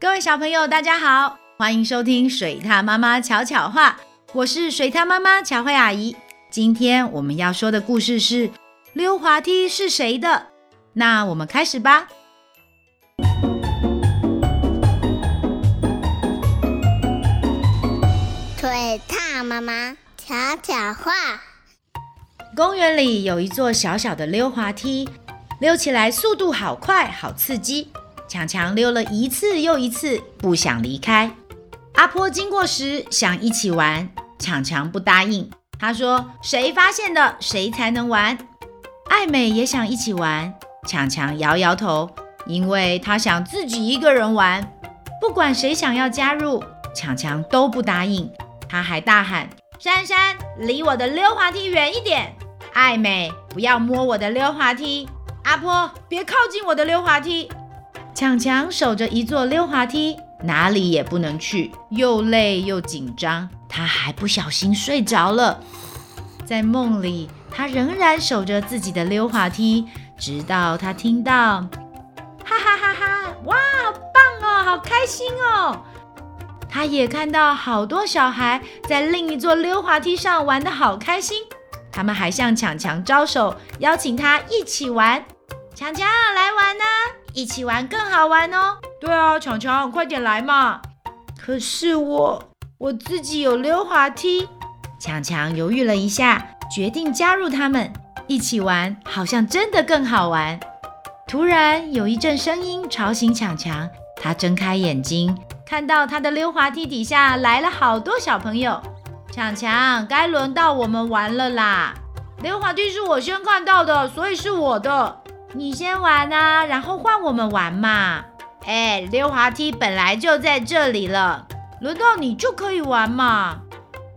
各位小朋友，大家好，欢迎收听水獭妈妈巧巧话，我是水獭妈妈巧慧阿姨。今天我们要说的故事是溜滑梯是谁的？那我们开始吧。水獭妈妈巧巧话。公园里有一座小小的溜滑梯。溜起来速度好快，好刺激！强强溜了一次又一次，不想离开。阿波经过时想一起玩，强强不答应。他说：“谁发现的，谁才能玩。”艾美也想一起玩，强强摇摇头，因为他想自己一个人玩。不管谁想要加入，强强都不答应。他还大喊：“珊珊，离我的溜滑梯远一点！艾美，不要摸我的溜滑梯！”阿波，别靠近我的溜滑梯！强强守着一座溜滑梯，哪里也不能去，又累又紧张。他还不小心睡着了。在梦里，他仍然守着自己的溜滑梯，直到他听到“哈哈哈哈！哇，好棒哦，好开心哦！”他也看到好多小孩在另一座溜滑梯上玩得好开心。他们还向强强招手，邀请他一起玩。强强来玩呢，一起玩更好玩哦。对啊，强强快点来嘛。可是我我自己有溜滑梯。强强犹豫了一下，决定加入他们一起玩，好像真的更好玩。突然有一阵声音吵醒强强，他睁开眼睛，看到他的溜滑梯底下来了好多小朋友。强强，该轮到我们玩了啦！溜滑梯是我先看到的，所以是我的。你先玩啊，然后换我们玩嘛。哎，溜滑梯本来就在这里了，轮到你就可以玩嘛。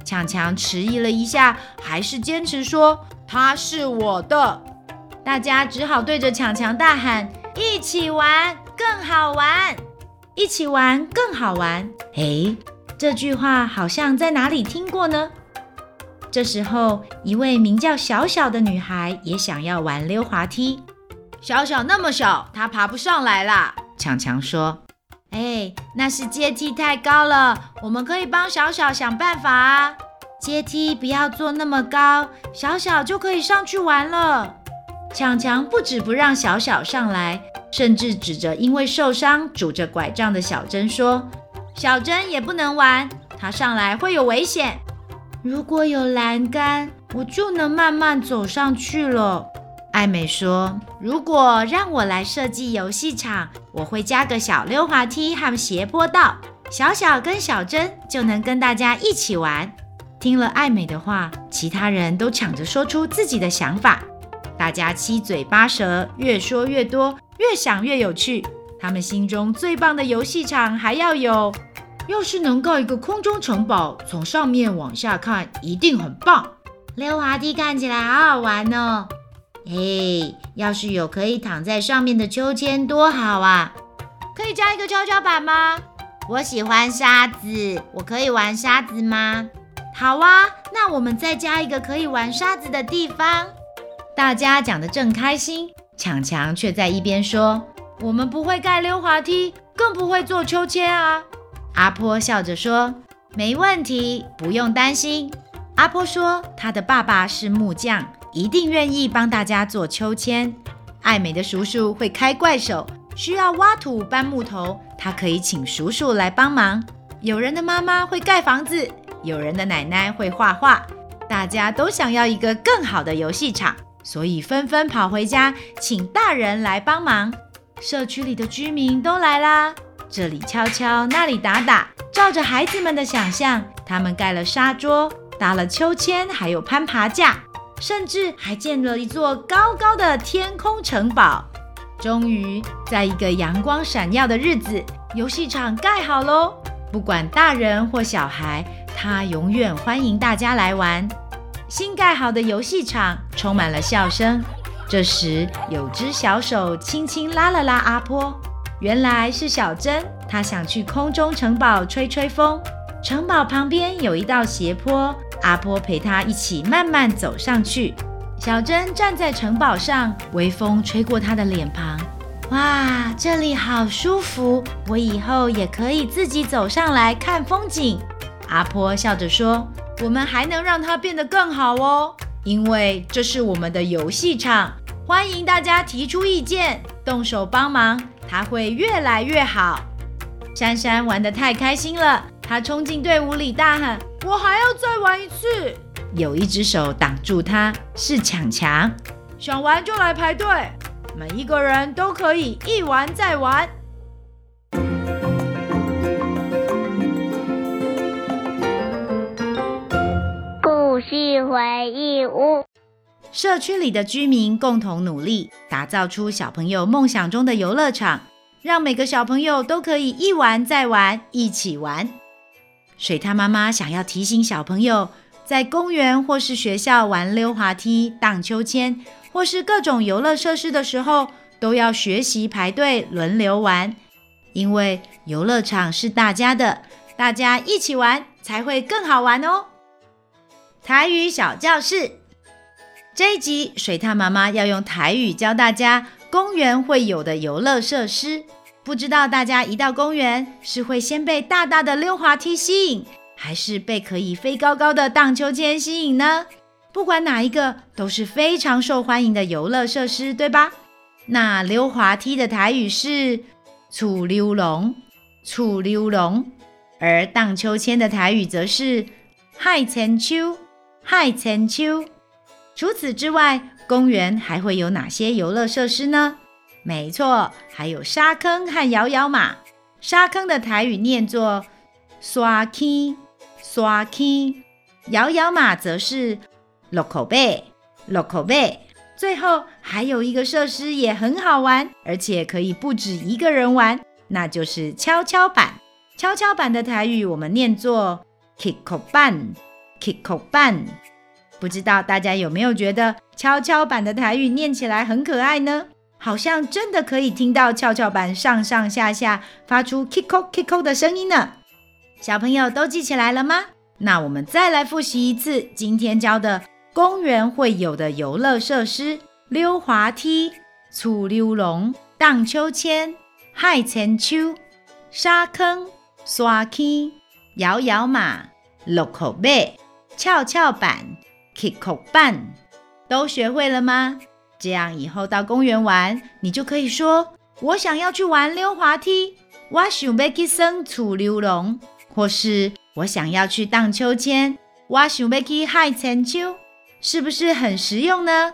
强强迟疑了一下，还是坚持说它是我的。大家只好对着强强大喊：“一起玩更好玩，一起玩更好玩。”哎，这句话好像在哪里听过呢？这时候，一位名叫小小的女孩也想要玩溜滑梯。小小那么小，他爬不上来啦。强强说：“哎，那是阶梯太高了，我们可以帮小小想办法啊。阶梯不要做那么高，小小就可以上去玩了。”强强不止不让小小上来，甚至指着因为受伤拄着拐杖的小珍说：“小珍也不能玩，她上来会有危险。如果有栏杆，我就能慢慢走上去了。”艾美说：“如果让我来设计游戏场，我会加个小溜滑梯和斜坡道，小小跟小珍就能跟大家一起玩。”听了艾美的话，其他人都抢着说出自己的想法，大家七嘴八舌，越说越多，越想越有趣。他们心中最棒的游戏场还要有，要是能盖一个空中城堡，从上面往下看，一定很棒。溜滑梯看起来好好玩哦。嘿，要是有可以躺在上面的秋千，多好啊！可以加一个跷跷板吗？我喜欢沙子，我可以玩沙子吗？好啊，那我们再加一个可以玩沙子的地方。大家讲得正开心，强强却在一边说：“我们不会盖溜滑梯，更不会坐秋千啊。”阿波笑着说：“没问题，不用担心。”阿波说：“他的爸爸是木匠。”一定愿意帮大家做秋千。爱美的叔叔会开怪手，需要挖土搬木头，他可以请叔叔来帮忙。有人的妈妈会盖房子，有人的奶奶会画画。大家都想要一个更好的游戏场，所以纷纷跑回家，请大人来帮忙。社区里的居民都来啦，这里敲敲，那里打打，照着孩子们的想象，他们盖了沙桌，搭了秋千，还有攀爬架。甚至还建了一座高高的天空城堡。终于，在一个阳光闪耀的日子，游戏场盖好喽！不管大人或小孩，他永远欢迎大家来玩。新盖好的游戏场充满了笑声。这时，有只小手轻轻拉了拉阿波，原来是小珍，她想去空中城堡吹吹风。城堡旁边有一道斜坡。阿波陪他一起慢慢走上去。小珍站在城堡上，微风吹过她的脸庞。哇，这里好舒服，我以后也可以自己走上来看风景。阿波笑着说：“我们还能让它变得更好哦，因为这是我们的游戏场，欢迎大家提出意见，动手帮忙，它会越来越好。”珊珊玩得太开心了，她冲进队伍里大喊：“我还要再玩一次！”有一只手挡住他，是强强。想玩就来排队，每一个人都可以一玩再玩。故事回忆屋，社区里的居民共同努力，打造出小朋友梦想中的游乐场。让每个小朋友都可以一玩再玩，一起玩。水獭妈妈想要提醒小朋友，在公园或是学校玩溜滑梯、荡秋千，或是各种游乐设施的时候，都要学习排队轮流玩，因为游乐场是大家的，大家一起玩才会更好玩哦。台语小教室，这一集水獭妈妈要用台语教大家。公园会有的游乐设施，不知道大家一到公园是会先被大大的溜滑梯吸引，还是被可以飞高高的荡秋千吸引呢？不管哪一个，都是非常受欢迎的游乐设施，对吧？那溜滑梯的台语是“厝溜笼”，“厝溜龙”，而荡秋千的台语则是“嗨千秋”，“嗨千秋”。除此之外，公园还会有哪些游乐设施呢？没错，还有沙坑和摇摇马。沙坑的台语念作“沙坑”，沙坑。摇摇马则是“落口贝”，落口贝。最后还有一个设施也很好玩，而且可以不止一个人玩，那就是跷跷板。跷跷板的台语我们念作 “Kiko 板 ”，Kiko 板。不知道大家有没有觉得跷跷板的台语念起来很可爱呢？好像真的可以听到跷跷板上上下下发出 kiko kiko 的声音呢。小朋友都记起来了吗？那我们再来复习一次今天教的公园会有的游乐设施：溜滑梯、厝溜龙、荡秋千、海千秋、沙坑、沙坑、摇摇马、鹿口马、跷跷板。Kiko 板都学会了吗？这样以后到公园玩，你就可以说：“我想要去玩溜滑梯。”我想要去耍厝溜龙，或是我想要去荡秋千。我想要去海千秋，是不是很实用呢？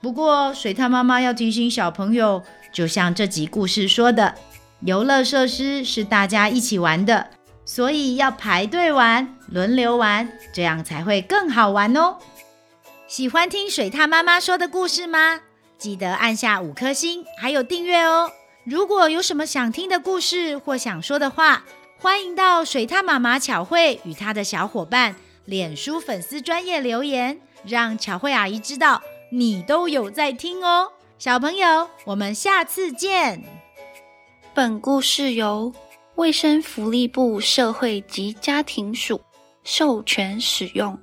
不过水獭妈妈要提醒小朋友，就像这集故事说的，游乐设施是大家一起玩的。所以要排队玩，轮流玩，这样才会更好玩哦。喜欢听水獭妈妈说的故事吗？记得按下五颗星，还有订阅哦。如果有什么想听的故事或想说的话，欢迎到水獭妈妈巧慧与她的小伙伴脸书粉丝专业留言，让巧慧阿姨知道你都有在听哦。小朋友，我们下次见。本故事由。卫生福利部社会及家庭署授权使用。